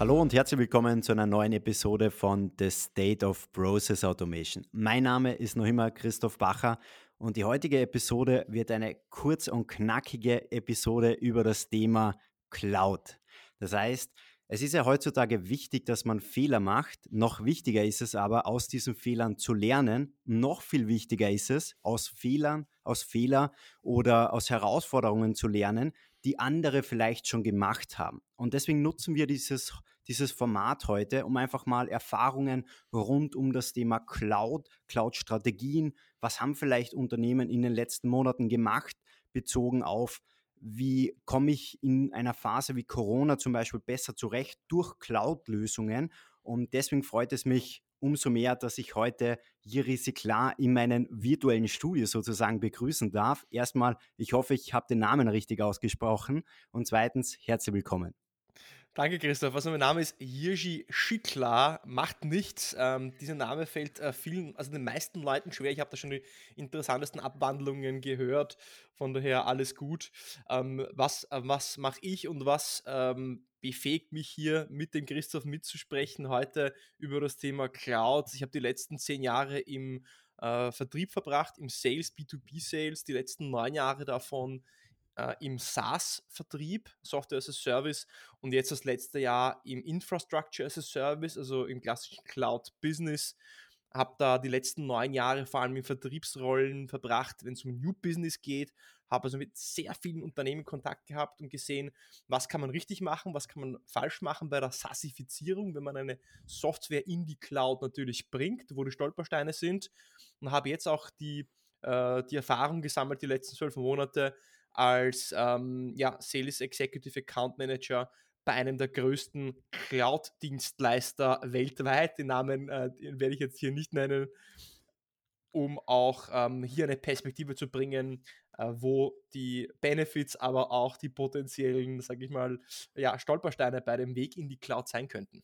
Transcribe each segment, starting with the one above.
Hallo und herzlich willkommen zu einer neuen Episode von The State of Process Automation. Mein Name ist noch immer Christoph Bacher und die heutige Episode wird eine kurz und knackige Episode über das Thema Cloud. Das heißt, es ist ja heutzutage wichtig, dass man Fehler macht. Noch wichtiger ist es aber, aus diesen Fehlern zu lernen. Noch viel wichtiger ist es, aus Fehlern, aus Fehler oder aus Herausforderungen zu lernen, die andere vielleicht schon gemacht haben. Und deswegen nutzen wir dieses, dieses Format heute, um einfach mal Erfahrungen rund um das Thema Cloud, Cloud-Strategien, was haben vielleicht Unternehmen in den letzten Monaten gemacht, bezogen auf wie komme ich in einer Phase wie Corona zum Beispiel besser zurecht durch Cloud-Lösungen. Und deswegen freut es mich umso mehr, dass ich heute Jiri Siklar in meinem virtuellen Studio sozusagen begrüßen darf. Erstmal, ich hoffe, ich habe den Namen richtig ausgesprochen. Und zweitens, herzlich willkommen. Danke, Christoph. Also mein Name ist Jirji Schikla, macht nichts. Ähm, dieser Name fällt äh, vielen, also den meisten Leuten schwer. Ich habe da schon die interessantesten Abwandlungen gehört. Von daher alles gut. Ähm, was äh, was mache ich und was ähm, befähigt mich hier mit dem Christoph mitzusprechen heute über das Thema Cloud. Ich habe die letzten zehn Jahre im äh, Vertrieb verbracht, im Sales, B2B-Sales, die letzten neun Jahre davon äh, im SaaS-Vertrieb, Software as a Service, und jetzt das letzte Jahr im Infrastructure as a Service, also im klassischen Cloud-Business. Habe da die letzten neun Jahre vor allem in Vertriebsrollen verbracht, wenn es um New Business geht. Habe also mit sehr vielen Unternehmen Kontakt gehabt und gesehen, was kann man richtig machen, was kann man falsch machen bei der SaaSifizierung, wenn man eine Software in die Cloud natürlich bringt, wo die Stolpersteine sind. Und habe jetzt auch die, äh, die Erfahrung gesammelt, die letzten zwölf Monate, als ähm, ja, Sales Executive Account Manager bei einem der größten Cloud-Dienstleister weltweit. Den Namen äh, den werde ich jetzt hier nicht nennen, um auch ähm, hier eine Perspektive zu bringen, äh, wo die Benefits, aber auch die potenziellen, sage ich mal, ja, Stolpersteine bei dem Weg in die Cloud sein könnten.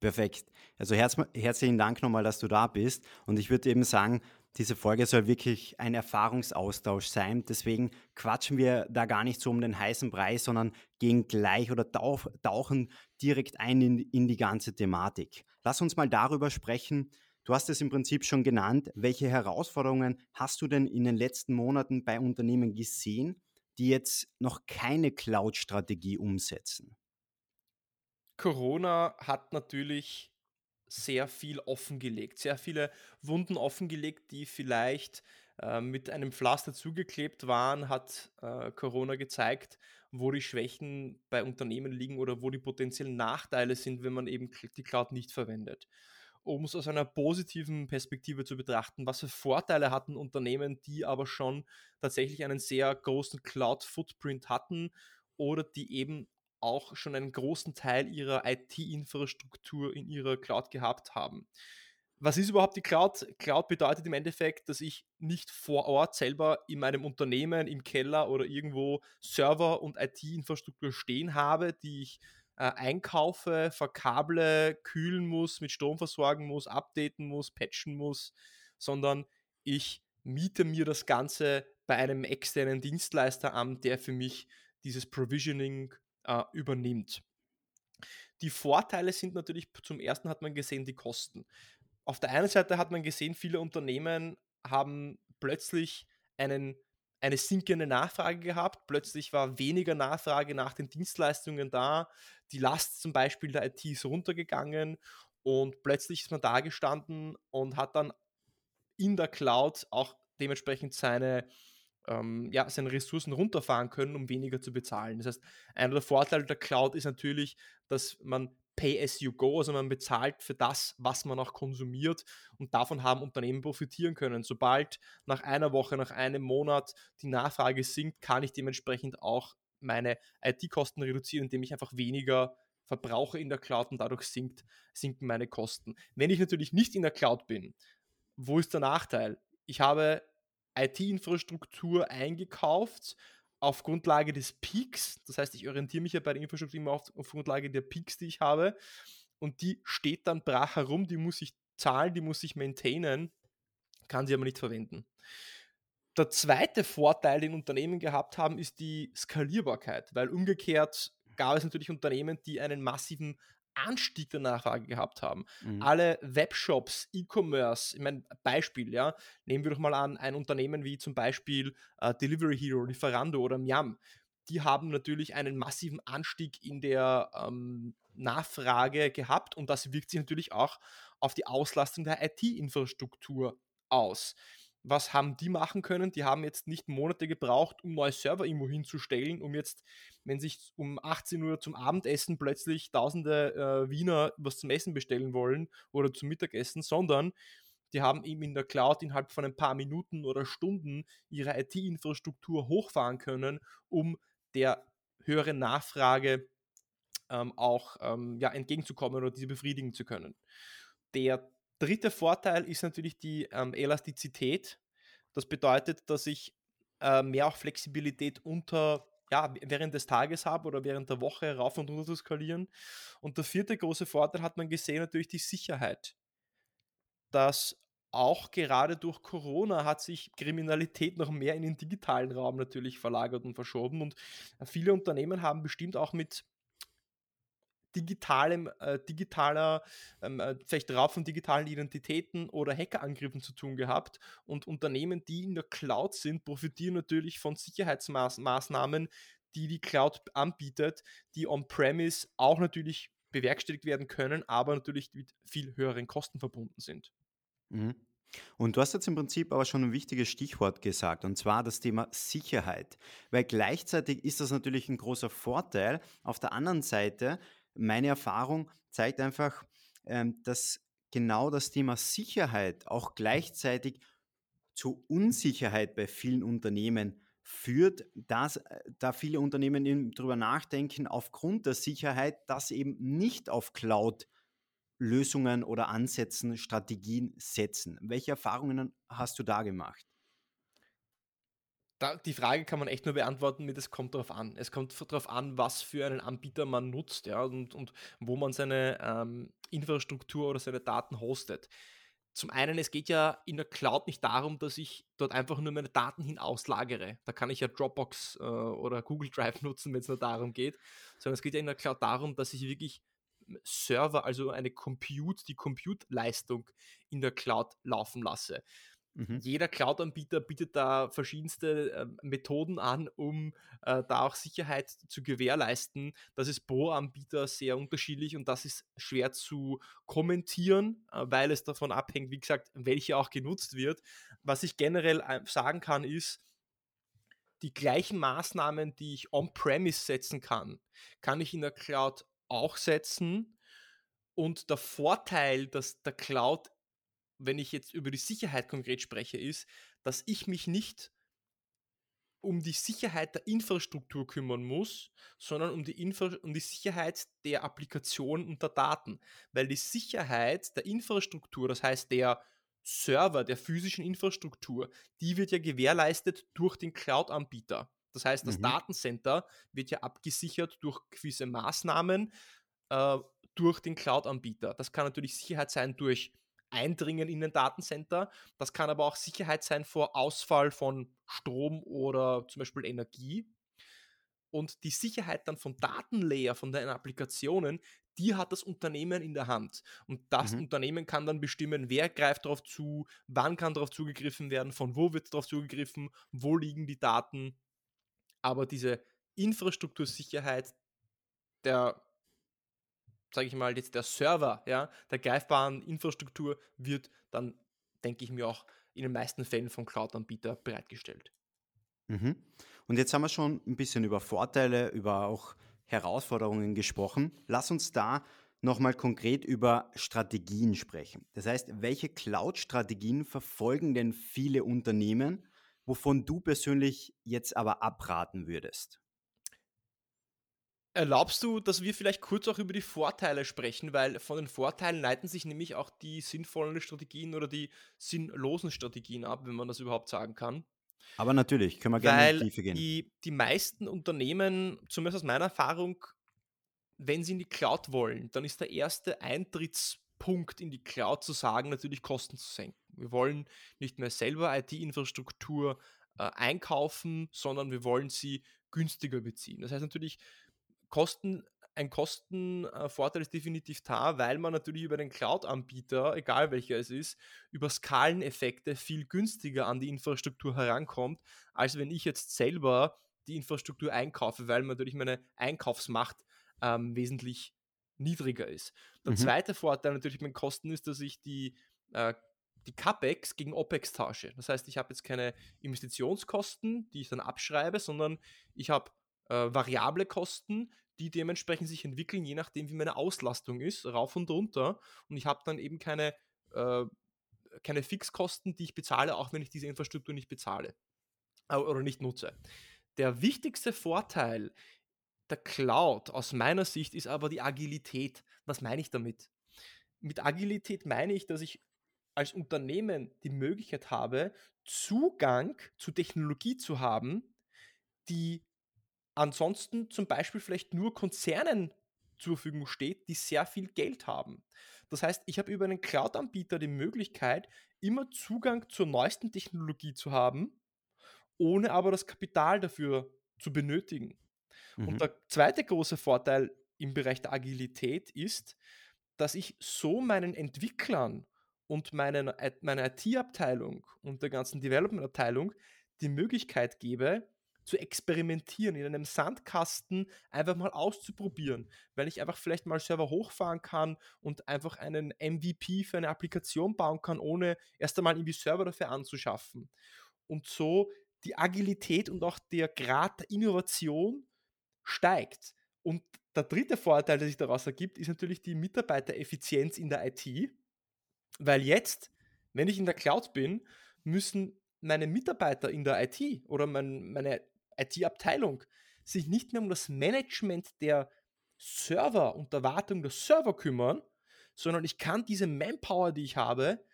Perfekt. Also herz, herzlichen Dank nochmal, dass du da bist. Und ich würde eben sagen, diese Folge soll wirklich ein Erfahrungsaustausch sein. Deswegen quatschen wir da gar nicht so um den heißen Preis, sondern gehen gleich oder tauchen direkt ein in, in die ganze Thematik. Lass uns mal darüber sprechen. Du hast es im Prinzip schon genannt. Welche Herausforderungen hast du denn in den letzten Monaten bei Unternehmen gesehen, die jetzt noch keine Cloud-Strategie umsetzen? Corona hat natürlich sehr viel offengelegt, sehr viele Wunden offengelegt, die vielleicht äh, mit einem Pflaster zugeklebt waren, hat äh, Corona gezeigt, wo die Schwächen bei Unternehmen liegen oder wo die potenziellen Nachteile sind, wenn man eben die Cloud nicht verwendet. Um es aus einer positiven Perspektive zu betrachten, was für Vorteile hatten Unternehmen, die aber schon tatsächlich einen sehr großen Cloud-Footprint hatten oder die eben auch schon einen großen Teil ihrer IT-Infrastruktur in ihrer Cloud gehabt haben. Was ist überhaupt die Cloud? Cloud bedeutet im Endeffekt, dass ich nicht vor Ort selber in meinem Unternehmen, im Keller oder irgendwo Server und IT-Infrastruktur stehen habe, die ich äh, einkaufe, verkable, kühlen muss, mit Strom versorgen muss, updaten muss, patchen muss, sondern ich miete mir das Ganze bei einem externen Dienstleister an, der für mich dieses Provisioning äh, übernimmt. Die Vorteile sind natürlich, zum ersten hat man gesehen, die Kosten. Auf der einen Seite hat man gesehen, viele Unternehmen haben plötzlich einen, eine sinkende Nachfrage gehabt. Plötzlich war weniger Nachfrage nach den Dienstleistungen da. Die Last zum Beispiel der IT ist runtergegangen und plötzlich ist man da gestanden und hat dann in der Cloud auch dementsprechend seine ähm, ja, seine Ressourcen runterfahren können, um weniger zu bezahlen. Das heißt, einer der Vorteile der Cloud ist natürlich, dass man Pay as you go, also man bezahlt für das, was man auch konsumiert und davon haben Unternehmen profitieren können. Sobald nach einer Woche, nach einem Monat die Nachfrage sinkt, kann ich dementsprechend auch meine IT-Kosten reduzieren, indem ich einfach weniger verbrauche in der Cloud und dadurch sinkt, sinken meine Kosten. Wenn ich natürlich nicht in der Cloud bin, wo ist der Nachteil? Ich habe IT-Infrastruktur eingekauft auf Grundlage des Peaks. Das heißt, ich orientiere mich ja bei der Infrastruktur immer auf, auf Grundlage der Peaks, die ich habe. Und die steht dann brach herum, die muss ich zahlen, die muss ich maintainen, kann sie aber nicht verwenden. Der zweite Vorteil, den Unternehmen gehabt haben, ist die Skalierbarkeit, weil umgekehrt gab es natürlich Unternehmen, die einen massiven Anstieg der Nachfrage gehabt haben. Mhm. Alle Webshops, E-Commerce, ich meine, Beispiel, ja, nehmen wir doch mal an, ein Unternehmen wie zum Beispiel äh, Delivery Hero, Lieferando oder Miam, die haben natürlich einen massiven Anstieg in der ähm, Nachfrage gehabt und das wirkt sich natürlich auch auf die Auslastung der IT-Infrastruktur aus was haben die machen können? Die haben jetzt nicht Monate gebraucht, um neue Server irgendwo hinzustellen, um jetzt, wenn sich um 18 Uhr zum Abendessen plötzlich tausende äh, Wiener was zum Essen bestellen wollen oder zum Mittagessen, sondern die haben eben in der Cloud innerhalb von ein paar Minuten oder Stunden ihre IT-Infrastruktur hochfahren können, um der höheren Nachfrage ähm, auch ähm, ja, entgegenzukommen oder diese befriedigen zu können. Der dritte Vorteil ist natürlich die ähm, Elastizität. Das bedeutet, dass ich äh, mehr auch Flexibilität unter ja, während des Tages habe oder während der Woche rauf und runter zu skalieren. Und der vierte große Vorteil hat man gesehen, natürlich die Sicherheit. Dass auch gerade durch Corona hat sich Kriminalität noch mehr in den digitalen Raum natürlich verlagert und verschoben. Und viele Unternehmen haben bestimmt auch mit digitalem, äh, digitaler, ähm, äh, vielleicht Raub von digitalen Identitäten oder Hackerangriffen zu tun gehabt. Und Unternehmen, die in der Cloud sind, profitieren natürlich von Sicherheitsmaßnahmen, die die Cloud anbietet, die on-premise auch natürlich bewerkstelligt werden können, aber natürlich mit viel höheren Kosten verbunden sind. Mhm. Und du hast jetzt im Prinzip aber schon ein wichtiges Stichwort gesagt, und zwar das Thema Sicherheit. Weil gleichzeitig ist das natürlich ein großer Vorteil. Auf der anderen Seite meine Erfahrung zeigt einfach, ähm, dass genau das Thema Sicherheit auch gleichzeitig zu Unsicherheit bei vielen Unternehmen führt, dass, äh, da viele Unternehmen eben darüber nachdenken, aufgrund der Sicherheit, dass eben nicht auf Cloud-Lösungen oder Ansätzen, Strategien setzen. Welche Erfahrungen hast du da gemacht? Da, die Frage kann man echt nur beantworten mit, es kommt darauf an. Es kommt darauf an, was für einen Anbieter man nutzt ja, und, und wo man seine ähm, Infrastruktur oder seine Daten hostet. Zum einen, es geht ja in der Cloud nicht darum, dass ich dort einfach nur meine Daten hin auslagere. Da kann ich ja Dropbox äh, oder Google Drive nutzen, wenn es nur darum geht. Sondern es geht ja in der Cloud darum, dass ich wirklich Server, also eine Compute, die Compute-Leistung in der Cloud laufen lasse. Mhm. Jeder Cloud-Anbieter bietet da verschiedenste äh, Methoden an, um äh, da auch Sicherheit zu gewährleisten. Das ist pro Anbieter sehr unterschiedlich und das ist schwer zu kommentieren, äh, weil es davon abhängt, wie gesagt, welche auch genutzt wird. Was ich generell äh, sagen kann, ist, die gleichen Maßnahmen, die ich on-premise setzen kann, kann ich in der Cloud auch setzen. Und der Vorteil, dass der Cloud wenn ich jetzt über die Sicherheit konkret spreche, ist, dass ich mich nicht um die Sicherheit der Infrastruktur kümmern muss, sondern um die, Infra um die Sicherheit der Applikation und der Daten. Weil die Sicherheit der Infrastruktur, das heißt der Server, der physischen Infrastruktur, die wird ja gewährleistet durch den Cloud-Anbieter. Das heißt, das mhm. Datencenter wird ja abgesichert durch gewisse Maßnahmen äh, durch den Cloud-Anbieter. Das kann natürlich Sicherheit sein durch Eindringen in den Datencenter. Das kann aber auch Sicherheit sein vor Ausfall von Strom oder zum Beispiel Energie. Und die Sicherheit dann vom Datenlayer, von den Applikationen, die hat das Unternehmen in der Hand. Und das mhm. Unternehmen kann dann bestimmen, wer greift darauf zu, wann kann darauf zugegriffen werden, von wo wird darauf zugegriffen, wo liegen die Daten. Aber diese Infrastruktursicherheit der sage ich mal, jetzt der Server ja, der greifbaren Infrastruktur wird dann, denke ich mir, auch in den meisten Fällen vom Cloud-Anbieter bereitgestellt. Mhm. Und jetzt haben wir schon ein bisschen über Vorteile, über auch Herausforderungen gesprochen. Lass uns da nochmal konkret über Strategien sprechen. Das heißt, welche Cloud-Strategien verfolgen denn viele Unternehmen, wovon du persönlich jetzt aber abraten würdest? Erlaubst du, dass wir vielleicht kurz auch über die Vorteile sprechen, weil von den Vorteilen leiten sich nämlich auch die sinnvollen Strategien oder die sinnlosen Strategien ab, wenn man das überhaupt sagen kann. Aber natürlich, können wir gerne in die Tiefe gehen. Die, die meisten Unternehmen, zumindest aus meiner Erfahrung, wenn sie in die Cloud wollen, dann ist der erste Eintrittspunkt in die Cloud zu sagen, natürlich Kosten zu senken. Wir wollen nicht mehr selber IT-Infrastruktur äh, einkaufen, sondern wir wollen sie günstiger beziehen. Das heißt natürlich, Kosten, ein Kostenvorteil ist definitiv da, weil man natürlich über den Cloud-Anbieter, egal welcher es ist, über Skaleneffekte viel günstiger an die Infrastruktur herankommt, als wenn ich jetzt selber die Infrastruktur einkaufe, weil natürlich meine Einkaufsmacht ähm, wesentlich niedriger ist. Der mhm. zweite Vorteil natürlich mit Kosten ist, dass ich die, äh, die CAPEX gegen OPEX tausche. Das heißt, ich habe jetzt keine Investitionskosten, die ich dann abschreibe, sondern ich habe äh, variable Kosten, die dementsprechend sich entwickeln, je nachdem, wie meine Auslastung ist, rauf und runter. Und ich habe dann eben keine, äh, keine Fixkosten, die ich bezahle, auch wenn ich diese Infrastruktur nicht bezahle äh, oder nicht nutze. Der wichtigste Vorteil der Cloud aus meiner Sicht ist aber die Agilität. Was meine ich damit? Mit Agilität meine ich, dass ich als Unternehmen die Möglichkeit habe, Zugang zu Technologie zu haben, die ansonsten zum Beispiel vielleicht nur Konzernen zur Verfügung steht, die sehr viel Geld haben. Das heißt, ich habe über einen Cloud-Anbieter die Möglichkeit, immer Zugang zur neuesten Technologie zu haben, ohne aber das Kapital dafür zu benötigen. Mhm. Und der zweite große Vorteil im Bereich der Agilität ist, dass ich so meinen Entwicklern und meinen, meiner IT-Abteilung und der ganzen Development-Abteilung die Möglichkeit gebe, zu experimentieren, in einem Sandkasten einfach mal auszuprobieren, weil ich einfach vielleicht mal Server hochfahren kann und einfach einen MVP für eine Applikation bauen kann, ohne erst einmal irgendwie Server dafür anzuschaffen. Und so die Agilität und auch der Grad der Innovation steigt. Und der dritte Vorteil, der sich daraus ergibt, ist natürlich die Mitarbeitereffizienz in der IT, weil jetzt, wenn ich in der Cloud bin, müssen meine Mitarbeiter in der IT oder mein, meine IT-Abteilung sich nicht mehr um das Management der Server und der Wartung der Server kümmern, sondern ich kann diese Manpower, die ich habe,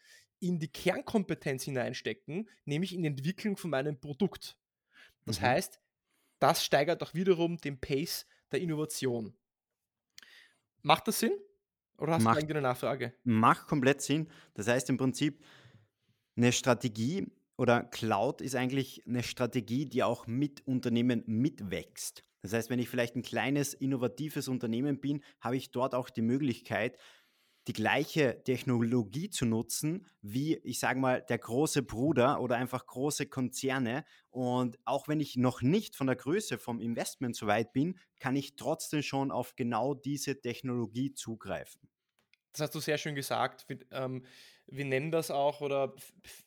in die Kernkompetenz hineinstecken, nämlich in die Entwicklung von meinem Produkt. Das mhm. heißt, das steigert auch wiederum den Pace der Innovation. Macht das Sinn? Oder hast macht, du eine Nachfrage? Macht komplett Sinn. Das heißt im Prinzip, eine Strategie oder Cloud ist eigentlich eine Strategie, die auch mit Unternehmen mitwächst. Das heißt, wenn ich vielleicht ein kleines, innovatives Unternehmen bin, habe ich dort auch die Möglichkeit, die gleiche Technologie zu nutzen wie, ich sage mal, der große Bruder oder einfach große Konzerne. Und auch wenn ich noch nicht von der Größe vom Investment so weit bin, kann ich trotzdem schon auf genau diese Technologie zugreifen. Das hast du sehr schön gesagt. Ähm, wir nennen das auch, oder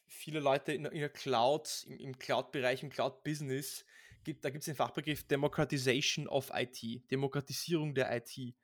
viele Leute in, in der Cloud, im, im Cloud-Bereich, im Cloud-Business, gibt, da gibt es den Fachbegriff Democratization of IT, Demokratisierung der IT.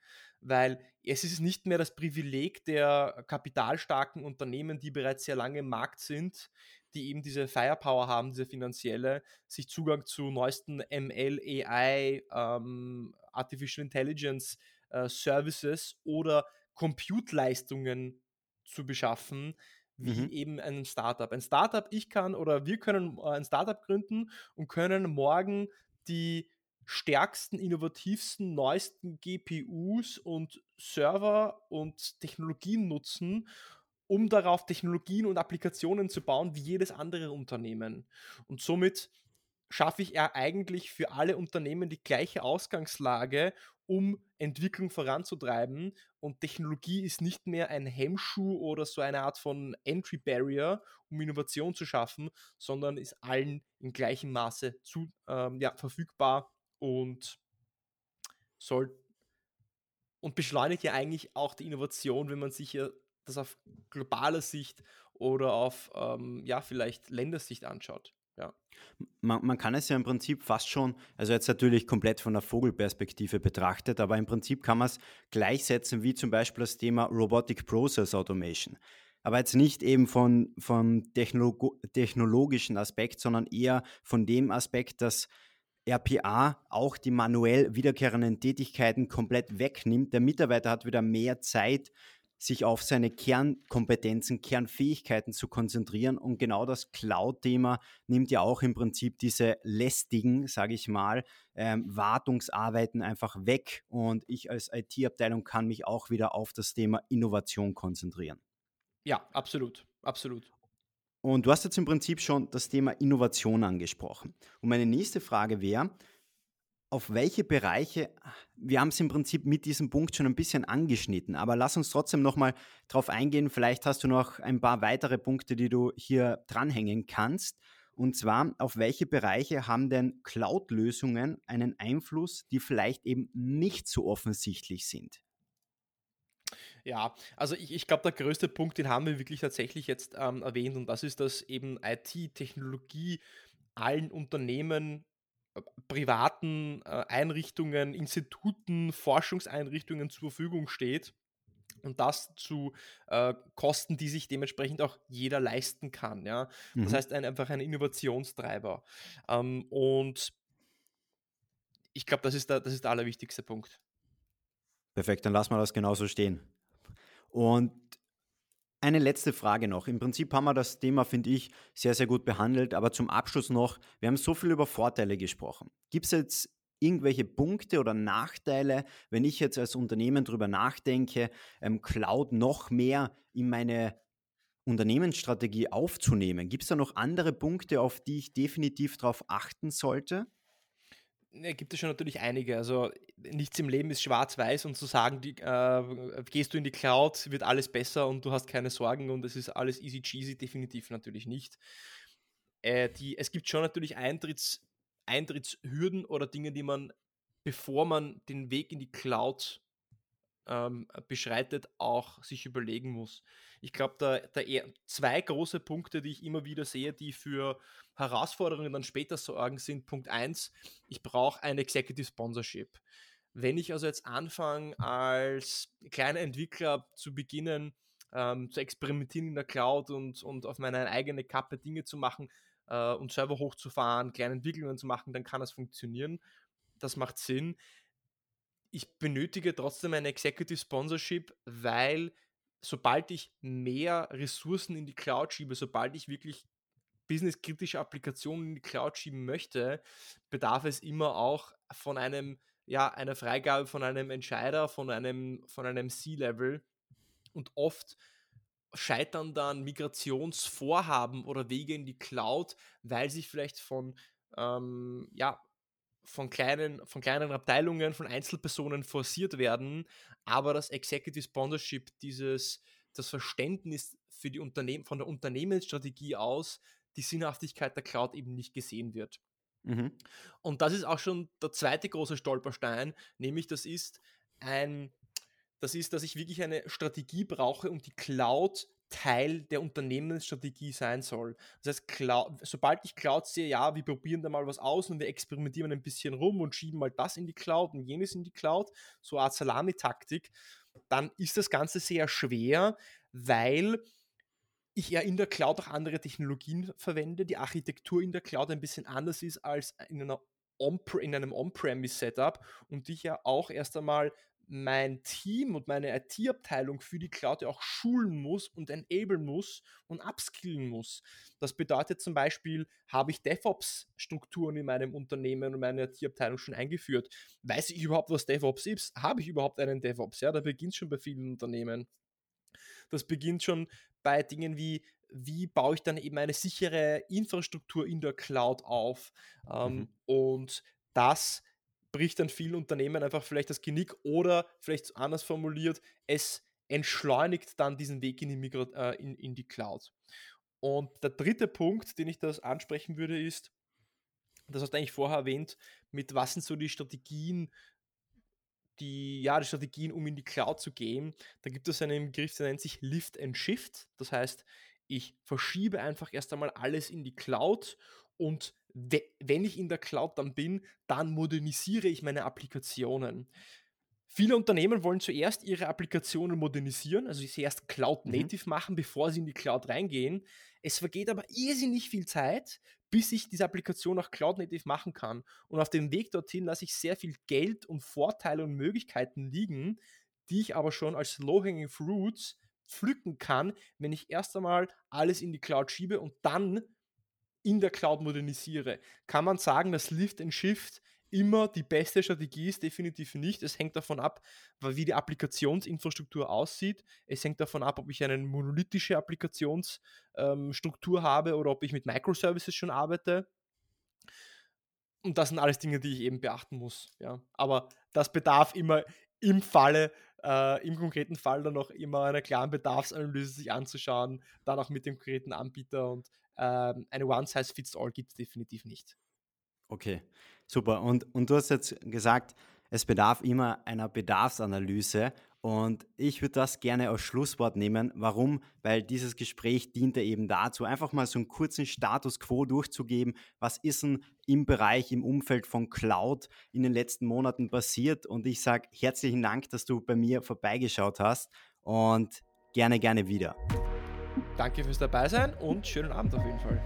Weil es ist nicht mehr das Privileg der kapitalstarken Unternehmen, die bereits sehr lange im Markt sind, die eben diese Firepower haben, diese finanzielle, sich Zugang zu neuesten ML, AI, ähm, Artificial Intelligence äh, Services oder Compute-Leistungen zu beschaffen, wie mhm. eben ein Startup. Ein Startup, ich kann oder wir können äh, ein Startup gründen und können morgen die stärksten, innovativsten, neuesten GPUs und Server und Technologien nutzen, um darauf Technologien und Applikationen zu bauen, wie jedes andere Unternehmen. Und somit schaffe ich ja eigentlich für alle Unternehmen die gleiche Ausgangslage, um Entwicklung voranzutreiben. Und Technologie ist nicht mehr ein Hemmschuh oder so eine Art von Entry Barrier, um Innovation zu schaffen, sondern ist allen in gleichem Maße zu, ähm, ja, verfügbar und soll und beschleunigt ja eigentlich auch die Innovation, wenn man sich ja das auf globaler Sicht oder auf ähm, ja vielleicht Ländersicht anschaut. Ja. Man, man, kann es ja im Prinzip fast schon, also jetzt natürlich komplett von der Vogelperspektive betrachtet, aber im Prinzip kann man es gleichsetzen wie zum Beispiel das Thema Robotic Process Automation. Aber jetzt nicht eben von, vom Technolog technologischen Aspekt, sondern eher von dem Aspekt, dass RPA auch die manuell wiederkehrenden Tätigkeiten komplett wegnimmt. Der Mitarbeiter hat wieder mehr Zeit, sich auf seine Kernkompetenzen, Kernfähigkeiten zu konzentrieren. Und genau das Cloud-Thema nimmt ja auch im Prinzip diese lästigen, sage ich mal, ähm, Wartungsarbeiten einfach weg. Und ich als IT-Abteilung kann mich auch wieder auf das Thema Innovation konzentrieren. Ja, absolut, absolut. Und du hast jetzt im Prinzip schon das Thema Innovation angesprochen. Und meine nächste Frage wäre, auf welche Bereiche, wir haben es im Prinzip mit diesem Punkt schon ein bisschen angeschnitten, aber lass uns trotzdem nochmal drauf eingehen. Vielleicht hast du noch ein paar weitere Punkte, die du hier dranhängen kannst. Und zwar, auf welche Bereiche haben denn Cloud-Lösungen einen Einfluss, die vielleicht eben nicht so offensichtlich sind? Ja, also ich, ich glaube, der größte Punkt, den haben wir wirklich tatsächlich jetzt ähm, erwähnt und das ist, dass eben IT, Technologie allen Unternehmen privaten äh, Einrichtungen, Instituten, Forschungseinrichtungen zur Verfügung steht. Und das zu äh, Kosten, die sich dementsprechend auch jeder leisten kann. Ja? Mhm. Das heißt, ein, einfach ein Innovationstreiber. Ähm, und ich glaube, das, ist der, das ist der allerwichtigste Punkt. Perfekt, dann lassen wir das genauso stehen. Und eine letzte Frage noch. Im Prinzip haben wir das Thema, finde ich, sehr, sehr gut behandelt. Aber zum Abschluss noch, wir haben so viel über Vorteile gesprochen. Gibt es jetzt irgendwelche Punkte oder Nachteile, wenn ich jetzt als Unternehmen darüber nachdenke, ähm, Cloud noch mehr in meine Unternehmensstrategie aufzunehmen? Gibt es da noch andere Punkte, auf die ich definitiv darauf achten sollte? Ja, gibt es schon natürlich einige. Also nichts im Leben ist schwarz-weiß und zu sagen, die, äh, gehst du in die Cloud, wird alles besser und du hast keine Sorgen und es ist alles easy cheesy, definitiv natürlich nicht. Äh, die, es gibt schon natürlich Eintritts, Eintrittshürden oder Dinge, die man, bevor man den Weg in die Cloud ähm, beschreitet, auch sich überlegen muss. Ich glaube, da, da zwei große Punkte, die ich immer wieder sehe, die für Herausforderungen dann später sorgen, sind Punkt 1, ich brauche ein Executive Sponsorship. Wenn ich also jetzt anfange, als kleiner Entwickler zu beginnen, ähm, zu experimentieren in der Cloud und, und auf meine eigene Kappe Dinge zu machen äh, und Server hochzufahren, kleine Entwicklungen zu machen, dann kann das funktionieren. Das macht Sinn. Ich benötige trotzdem ein Executive Sponsorship, weil sobald ich mehr Ressourcen in die Cloud schiebe, sobald ich wirklich businesskritische Applikationen in die Cloud schieben möchte, bedarf es immer auch von einem, ja, einer Freigabe von einem Entscheider, von einem, von einem C-Level. Und oft scheitern dann Migrationsvorhaben oder Wege in die Cloud, weil sich vielleicht von, ähm, ja, von kleinen, von kleinen Abteilungen, von Einzelpersonen forciert werden, aber das Executive Sponsorship, dieses, das Verständnis für die Unternehmen, von der Unternehmensstrategie aus, die Sinnhaftigkeit der Cloud eben nicht gesehen wird. Mhm. Und das ist auch schon der zweite große Stolperstein, nämlich das ist ein, das ist, dass ich wirklich eine Strategie brauche, um die Cloud Teil der Unternehmensstrategie sein soll. Das heißt, Cloud, sobald ich Cloud sehe, ja, wir probieren da mal was aus und wir experimentieren ein bisschen rum und schieben mal das in die Cloud und jenes in die Cloud, so eine Art Salami-Taktik, dann ist das Ganze sehr schwer, weil ich ja in der Cloud auch andere Technologien verwende, die Architektur in der Cloud ein bisschen anders ist als in, einer On in einem On-Premise-Setup und ich ja auch erst einmal mein Team und meine IT-Abteilung für die Cloud ja auch schulen muss und enablen muss und upskillen muss. Das bedeutet zum Beispiel, habe ich DevOps-Strukturen in meinem Unternehmen und meine IT-Abteilung schon eingeführt? Weiß ich überhaupt, was DevOps ist? Habe ich überhaupt einen DevOps? Ja, da beginnt schon bei vielen Unternehmen. Das beginnt schon bei Dingen wie, wie baue ich dann eben eine sichere Infrastruktur in der Cloud auf? Ähm, mhm. Und das bricht dann vielen Unternehmen einfach vielleicht das Genick oder vielleicht anders formuliert, es entschleunigt dann diesen Weg in die, Migra äh, in, in die Cloud. Und der dritte Punkt, den ich das ansprechen würde, ist, das hast du eigentlich vorher erwähnt, mit was sind so die Strategien, die, ja, die Strategien, um in die Cloud zu gehen. Da gibt es einen Begriff, der nennt sich Lift and Shift. Das heißt, ich verschiebe einfach erst einmal alles in die Cloud und wenn ich in der Cloud dann bin, dann modernisiere ich meine Applikationen. Viele Unternehmen wollen zuerst ihre Applikationen modernisieren, also sie erst Cloud mhm. Machen, bevor sie in die Cloud reingehen. Es vergeht aber irrsinnig viel Zeit, bis ich diese Applikation auch Cloud Native machen kann. Und auf dem Weg dorthin lasse ich sehr viel Geld und Vorteile und Möglichkeiten liegen, die ich aber schon als Low-Hanging Fruits pflücken kann, wenn ich erst einmal alles in die Cloud schiebe und dann in der Cloud modernisiere. Kann man sagen, dass Lift and Shift immer die beste Strategie ist? Definitiv nicht. Es hängt davon ab, wie die Applikationsinfrastruktur aussieht. Es hängt davon ab, ob ich eine monolithische Applikationsstruktur ähm, habe oder ob ich mit Microservices schon arbeite. und das sind alles Dinge, die ich eben beachten muss. Ja. Aber das bedarf immer im Falle, äh, im konkreten Fall dann noch immer einer klaren Bedarfsanalyse sich anzuschauen, dann auch mit dem konkreten Anbieter und ähm, eine One-Size-Fits-All gibt es definitiv nicht. Okay, super. Und, und du hast jetzt gesagt, es bedarf immer einer Bedarfsanalyse und ich würde das gerne als Schlusswort nehmen. Warum? Weil dieses Gespräch diente eben dazu, einfach mal so einen kurzen Status quo durchzugeben. Was ist denn im Bereich, im Umfeld von Cloud in den letzten Monaten passiert? Und ich sage herzlichen Dank, dass du bei mir vorbeigeschaut hast und gerne, gerne wieder. Danke fürs Dabeisein und schönen Abend auf jeden Fall.